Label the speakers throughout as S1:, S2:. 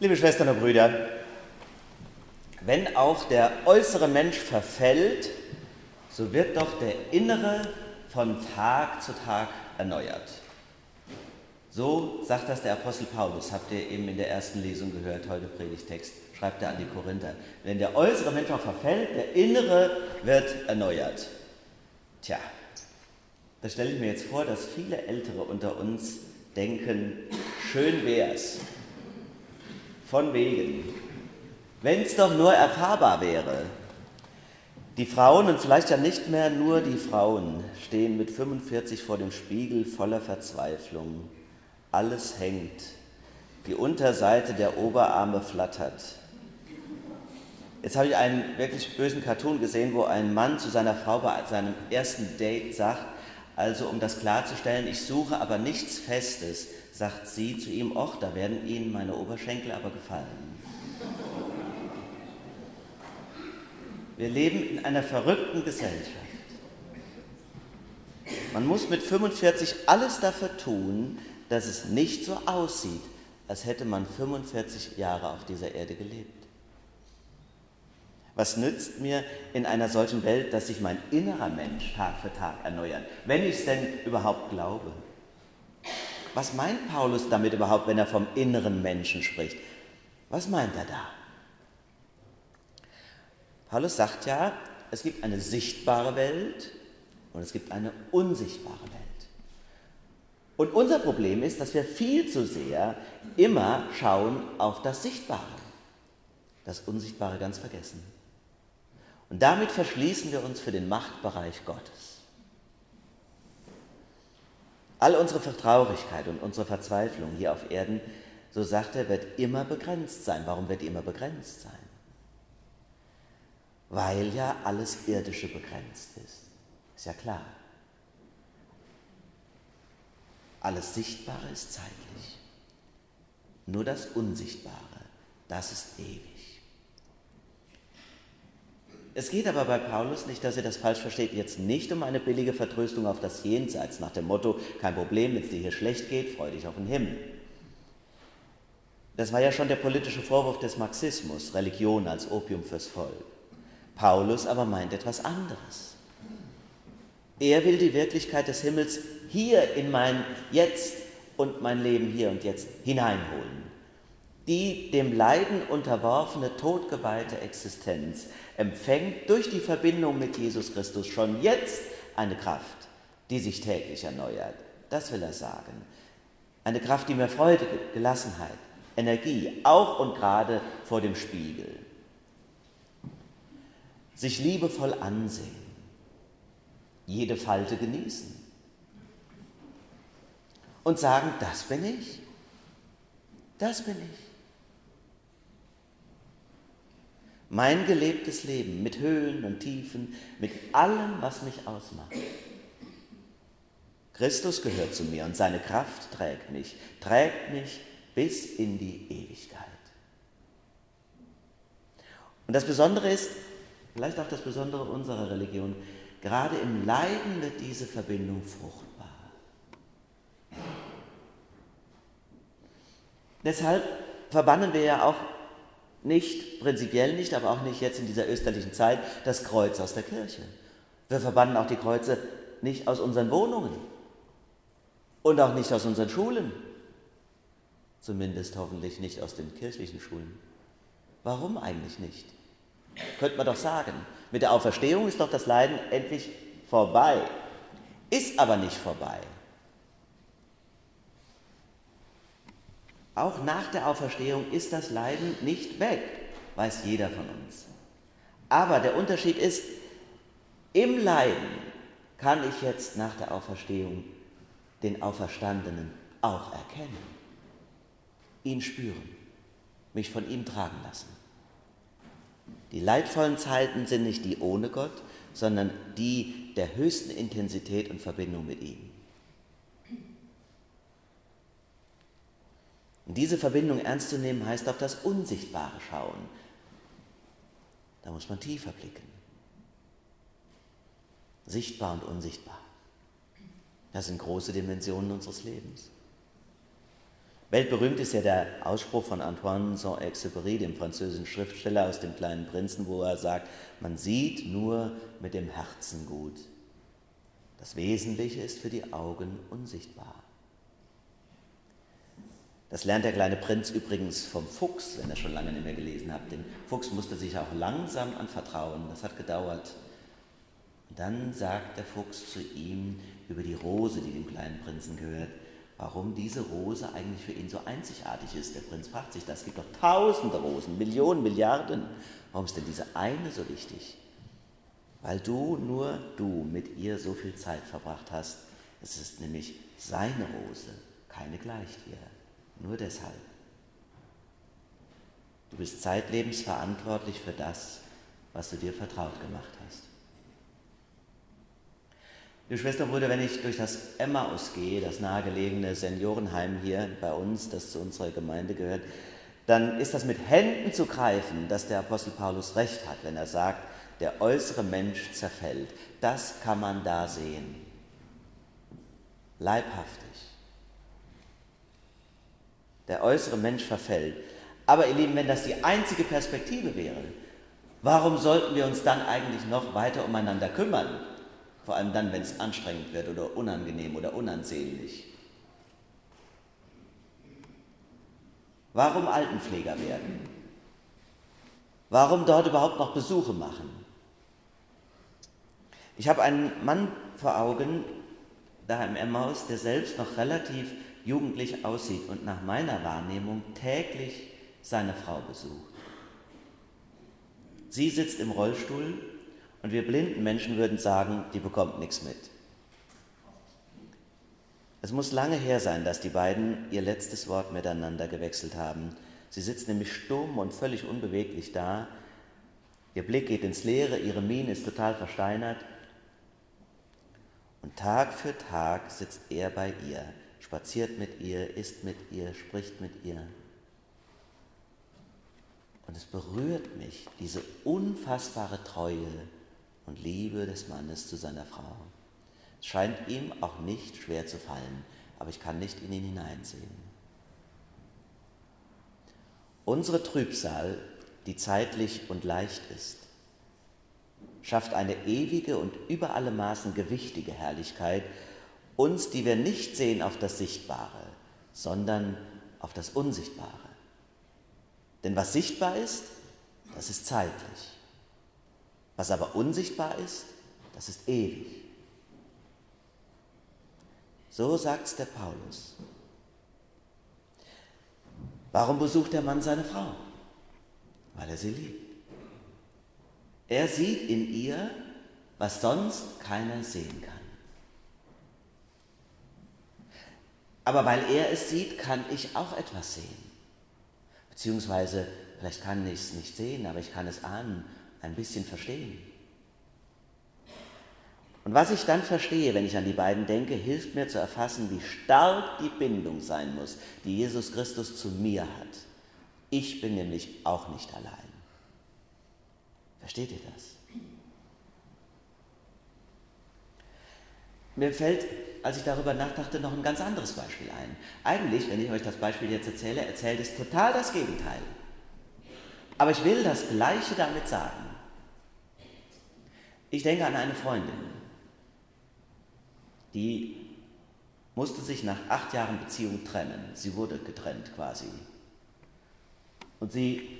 S1: Liebe Schwestern und Brüder, wenn auch der äußere Mensch verfällt, so wird doch der innere von Tag zu Tag erneuert. So sagt das der Apostel Paulus, habt ihr eben in der ersten Lesung gehört, heute Predigtext, schreibt er an die Korinther. Wenn der äußere Mensch auch verfällt, der innere wird erneuert. Tja, da stelle ich mir jetzt vor, dass viele Ältere unter uns denken, schön wär's. Von wegen. Wenn es doch nur erfahrbar wäre. Die Frauen und vielleicht ja nicht mehr nur die Frauen stehen mit 45 vor dem Spiegel voller Verzweiflung. Alles hängt. Die Unterseite der Oberarme flattert. Jetzt habe ich einen wirklich bösen Cartoon gesehen, wo ein Mann zu seiner Frau bei seinem ersten Date sagt, also um das klarzustellen, ich suche aber nichts Festes, sagt sie zu ihm, och, da werden Ihnen meine Oberschenkel aber gefallen. Wir leben in einer verrückten Gesellschaft. Man muss mit 45 alles dafür tun, dass es nicht so aussieht, als hätte man 45 Jahre auf dieser Erde gelebt. Was nützt mir in einer solchen Welt, dass sich mein innerer Mensch Tag für Tag erneuert, wenn ich es denn überhaupt glaube? Was meint Paulus damit überhaupt, wenn er vom inneren Menschen spricht? Was meint er da? Paulus sagt ja, es gibt eine sichtbare Welt und es gibt eine unsichtbare Welt. Und unser Problem ist, dass wir viel zu sehr immer schauen auf das Sichtbare, das Unsichtbare ganz vergessen. Und damit verschließen wir uns für den Machtbereich Gottes. All unsere Vertraurigkeit und unsere Verzweiflung hier auf Erden, so sagt er, wird immer begrenzt sein. Warum wird die immer begrenzt sein? Weil ja alles Irdische begrenzt ist. Ist ja klar. Alles Sichtbare ist zeitlich. Nur das Unsichtbare, das ist ewig. Es geht aber bei Paulus nicht, dass ihr das falsch versteht, jetzt nicht um eine billige Vertröstung auf das Jenseits nach dem Motto, kein Problem, wenn es dir hier schlecht geht, freu dich auf den Himmel. Das war ja schon der politische Vorwurf des Marxismus, Religion als Opium fürs Volk. Paulus aber meint etwas anderes. Er will die Wirklichkeit des Himmels hier in mein Jetzt und mein Leben hier und jetzt hineinholen. Die dem Leiden unterworfene, totgeweihte Existenz empfängt durch die Verbindung mit Jesus Christus schon jetzt eine Kraft, die sich täglich erneuert. Das will er sagen. Eine Kraft, die mir Freude gibt, Gelassenheit, Energie, auch und gerade vor dem Spiegel. Sich liebevoll ansehen, jede Falte genießen und sagen, das bin ich, das bin ich. Mein gelebtes Leben mit Höhen und Tiefen, mit allem, was mich ausmacht. Christus gehört zu mir und seine Kraft trägt mich, trägt mich bis in die Ewigkeit. Und das Besondere ist, vielleicht auch das Besondere unserer Religion, gerade im Leiden wird diese Verbindung fruchtbar. Deshalb verbannen wir ja auch nicht, prinzipiell nicht, aber auch nicht jetzt in dieser österlichen Zeit, das Kreuz aus der Kirche. Wir verbannen auch die Kreuze nicht aus unseren Wohnungen und auch nicht aus unseren Schulen. Zumindest hoffentlich nicht aus den kirchlichen Schulen. Warum eigentlich nicht? Könnte man doch sagen, mit der Auferstehung ist doch das Leiden endlich vorbei. Ist aber nicht vorbei. Auch nach der Auferstehung ist das Leiden nicht weg, weiß jeder von uns. Aber der Unterschied ist, im Leiden kann ich jetzt nach der Auferstehung den Auferstandenen auch erkennen, ihn spüren, mich von ihm tragen lassen. Die leidvollen Zeiten sind nicht die ohne Gott, sondern die der höchsten Intensität und Verbindung mit ihm. Und diese Verbindung ernst zu nehmen, heißt auf das Unsichtbare schauen. Da muss man tiefer blicken. Sichtbar und unsichtbar. Das sind große Dimensionen unseres Lebens. Weltberühmt ist ja der Ausspruch von Antoine Saint-Exupéry, dem französischen Schriftsteller aus dem kleinen Prinzen, wo er sagt, man sieht nur mit dem Herzen gut. Das Wesentliche ist für die Augen unsichtbar. Das lernt der kleine Prinz übrigens vom Fuchs, wenn er schon lange nicht mehr gelesen hat. Den Fuchs musste sich auch langsam anvertrauen, das hat gedauert. Und dann sagt der Fuchs zu ihm über die Rose, die dem kleinen Prinzen gehört, warum diese Rose eigentlich für ihn so einzigartig ist. Der Prinz fragt sich das. Gibt doch tausende Rosen, Millionen, Milliarden. Warum ist denn diese eine so wichtig? Weil du, nur du mit ihr so viel Zeit verbracht hast. Es ist nämlich seine Rose, keine gleicht ihr. Nur deshalb. Du bist zeitlebens verantwortlich für das, was du dir vertraut gemacht hast. Liebe Schwester und Brüder, wenn ich durch das Emmaus gehe, das nahegelegene Seniorenheim hier bei uns, das zu unserer Gemeinde gehört, dann ist das mit Händen zu greifen, dass der Apostel Paulus recht hat, wenn er sagt, der äußere Mensch zerfällt. Das kann man da sehen. Leibhaftig. Der äußere Mensch verfällt. Aber ihr Lieben, wenn das die einzige Perspektive wäre, warum sollten wir uns dann eigentlich noch weiter umeinander kümmern? Vor allem dann, wenn es anstrengend wird oder unangenehm oder unansehnlich. Warum Altenpfleger werden? Warum dort überhaupt noch Besuche machen? Ich habe einen Mann vor Augen, da im Emmaus, der selbst noch relativ jugendlich aussieht und nach meiner Wahrnehmung täglich seine Frau besucht. Sie sitzt im Rollstuhl und wir blinden Menschen würden sagen, die bekommt nichts mit. Es muss lange her sein, dass die beiden ihr letztes Wort miteinander gewechselt haben. Sie sitzt nämlich stumm und völlig unbeweglich da. Ihr Blick geht ins Leere, ihre Miene ist total versteinert. Und Tag für Tag sitzt er bei ihr, spaziert mit ihr, isst mit ihr, spricht mit ihr. Und es berührt mich, diese unfassbare Treue, und Liebe des Mannes zu seiner Frau. Es scheint ihm auch nicht schwer zu fallen, aber ich kann nicht in ihn hineinsehen. Unsere Trübsal, die zeitlich und leicht ist, schafft eine ewige und über alle Maßen gewichtige Herrlichkeit, uns, die wir nicht sehen auf das Sichtbare, sondern auf das Unsichtbare. Denn was sichtbar ist, das ist zeitlich. Was aber unsichtbar ist, das ist ewig. So sagt es der Paulus. Warum besucht der Mann seine Frau? Weil er sie liebt. Er sieht in ihr, was sonst keiner sehen kann. Aber weil er es sieht, kann ich auch etwas sehen. Beziehungsweise, vielleicht kann ich es nicht sehen, aber ich kann es ahnen ein bisschen verstehen. Und was ich dann verstehe, wenn ich an die beiden denke, hilft mir zu erfassen, wie stark die Bindung sein muss, die Jesus Christus zu mir hat. Ich bin nämlich auch nicht allein. Versteht ihr das? Mir fällt, als ich darüber nachdachte, noch ein ganz anderes Beispiel ein. Eigentlich, wenn ich euch das Beispiel jetzt erzähle, erzählt es total das Gegenteil. Aber ich will das Gleiche damit sagen. Ich denke an eine Freundin, die musste sich nach acht Jahren Beziehung trennen. Sie wurde getrennt quasi. Und sie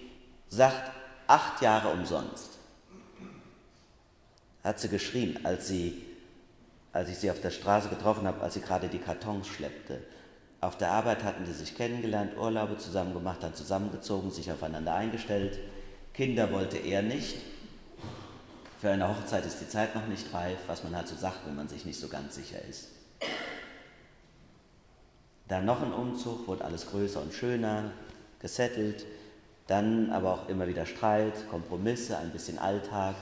S1: sagt, acht Jahre umsonst. Hat sie geschrien, als, sie, als ich sie auf der Straße getroffen habe, als sie gerade die Kartons schleppte. Auf der Arbeit hatten sie sich kennengelernt, Urlaube zusammen gemacht, dann zusammengezogen, sich aufeinander eingestellt. Kinder wollte er nicht, für eine Hochzeit ist die Zeit noch nicht reif, was man halt so sagt, wenn man sich nicht so ganz sicher ist. Dann noch ein Umzug, wurde alles größer und schöner, gesettelt, dann aber auch immer wieder Streit, Kompromisse, ein bisschen Alltag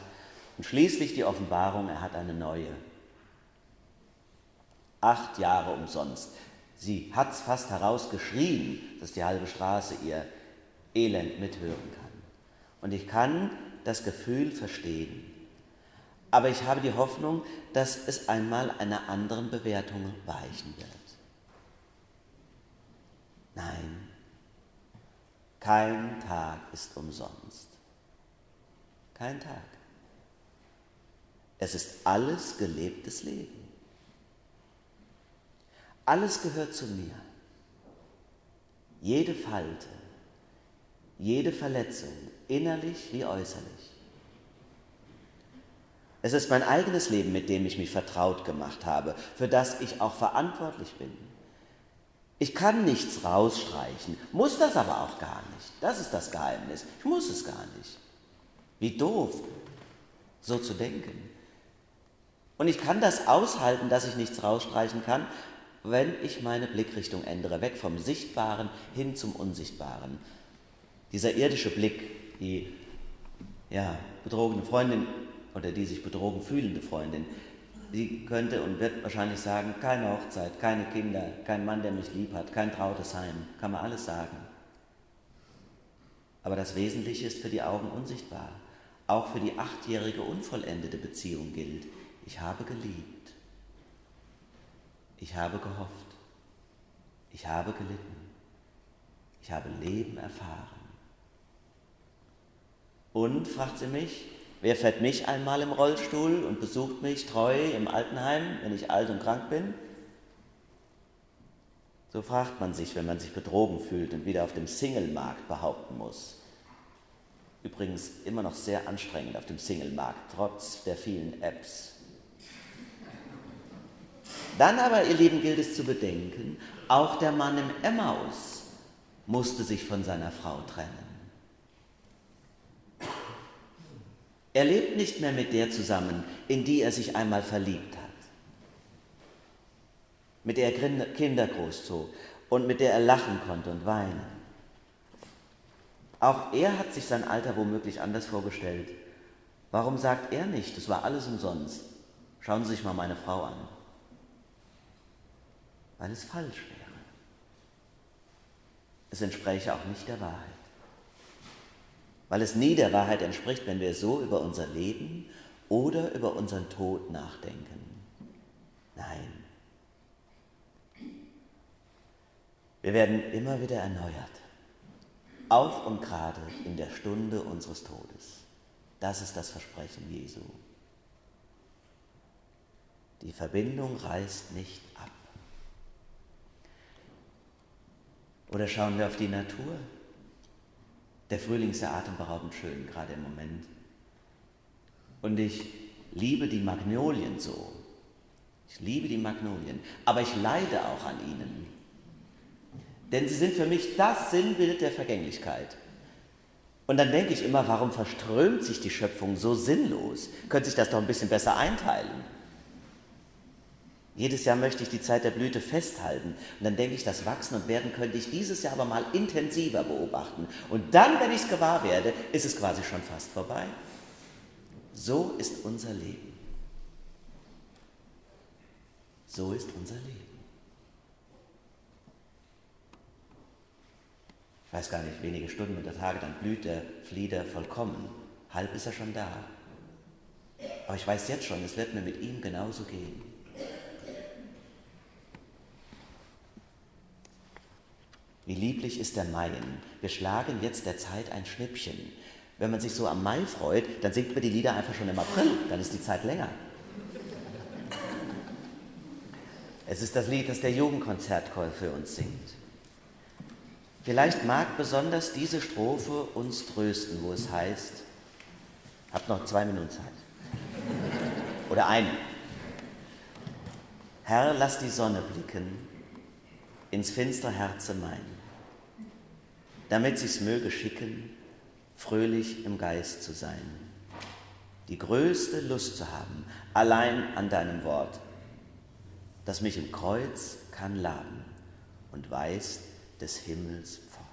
S1: und schließlich die Offenbarung, er hat eine neue. Acht Jahre umsonst. Sie hat es fast herausgeschrien, dass die halbe Straße ihr Elend mithören kann. Und ich kann das Gefühl verstehen. Aber ich habe die Hoffnung, dass es einmal einer anderen Bewertung weichen wird. Nein, kein Tag ist umsonst. Kein Tag. Es ist alles gelebtes Leben. Alles gehört zu mir. Jede Falte, jede Verletzung, innerlich wie äußerlich. Es ist mein eigenes Leben, mit dem ich mich vertraut gemacht habe, für das ich auch verantwortlich bin. Ich kann nichts rausstreichen, muss das aber auch gar nicht. Das ist das Geheimnis. Ich muss es gar nicht. Wie doof, so zu denken. Und ich kann das aushalten, dass ich nichts rausstreichen kann, wenn ich meine Blickrichtung ändere, weg vom Sichtbaren hin zum Unsichtbaren. Dieser irdische Blick, die ja, betrogene Freundin oder die sich betrogen fühlende Freundin, die könnte und wird wahrscheinlich sagen, keine Hochzeit, keine Kinder, kein Mann, der mich lieb hat, kein trautes Heim, kann man alles sagen. Aber das Wesentliche ist für die Augen unsichtbar. Auch für die achtjährige unvollendete Beziehung gilt, ich habe geliebt, ich habe gehofft, ich habe gelitten, ich habe Leben erfahren. Und, fragt sie mich, Wer fährt mich einmal im Rollstuhl und besucht mich treu im Altenheim, wenn ich alt und krank bin? So fragt man sich, wenn man sich betrogen fühlt und wieder auf dem Singlemarkt behaupten muss. Übrigens immer noch sehr anstrengend auf dem Singlemarkt, trotz der vielen Apps. Dann aber, ihr Lieben, gilt es zu bedenken, auch der Mann im Emmaus musste sich von seiner Frau trennen. Er lebt nicht mehr mit der zusammen, in die er sich einmal verliebt hat, mit der er Kinder großzog und mit der er lachen konnte und weinen. Auch er hat sich sein Alter womöglich anders vorgestellt. Warum sagt er nicht, es war alles umsonst? Schauen Sie sich mal meine Frau an. Weil es falsch wäre. Es entspräche auch nicht der Wahrheit weil es nie der Wahrheit entspricht, wenn wir so über unser Leben oder über unseren Tod nachdenken. Nein. Wir werden immer wieder erneuert, auf und gerade in der Stunde unseres Todes. Das ist das Versprechen Jesu. Die Verbindung reißt nicht ab. Oder schauen wir auf die Natur? Der Frühling ist ja atemberaubend schön, gerade im Moment. Und ich liebe die Magnolien so. Ich liebe die Magnolien, aber ich leide auch an ihnen. Denn sie sind für mich das Sinnbild der Vergänglichkeit. Und dann denke ich immer, warum verströmt sich die Schöpfung so sinnlos? Könnte sich das doch ein bisschen besser einteilen? Jedes Jahr möchte ich die Zeit der Blüte festhalten. Und dann denke ich, das Wachsen und Werden könnte ich dieses Jahr aber mal intensiver beobachten. Und dann, wenn ich es gewahr werde, ist es quasi schon fast vorbei. So ist unser Leben. So ist unser Leben. Ich weiß gar nicht, wenige Stunden mit der Tage, dann blüht der Flieder vollkommen. Halb ist er schon da. Aber ich weiß jetzt schon, es wird mir mit ihm genauso gehen. Wie lieblich ist der Maien. Wir schlagen jetzt der Zeit ein Schnippchen. Wenn man sich so am Mai freut, dann singt man die Lieder einfach schon im April, dann ist die Zeit länger. Es ist das Lied, das der Jugendkonzertchor für uns singt. Vielleicht mag besonders diese Strophe uns trösten, wo es heißt, habt noch zwei Minuten Zeit. Oder eine. Herr, lass die Sonne blicken ins finstere Herze mein damit sich's möge schicken, fröhlich im Geist zu sein, die größte Lust zu haben, allein an deinem Wort, das mich im Kreuz kann laden und weist des Himmels fort.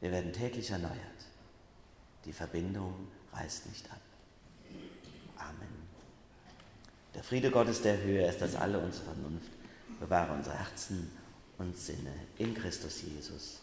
S1: Wir werden täglich erneuert. Die Verbindung reißt nicht ab. Amen. Der Friede Gottes, der höher ist als alle unsere Vernunft, bewahre unsere Herzen und Sinne in Christus Jesus.